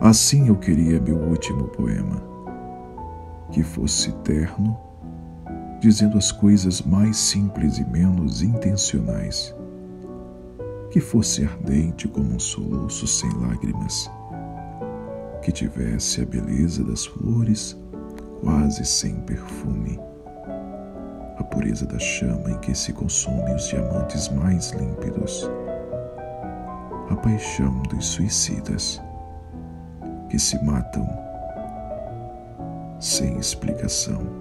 Assim eu queria meu último poema, que fosse terno, dizendo as coisas mais simples e menos intencionais, que fosse ardente como um soluço sem lágrimas, que tivesse a beleza das flores quase sem perfume, a pureza da chama em que se consomem os diamantes mais límpidos, a paixão dos suicidas que se matam sem explicação.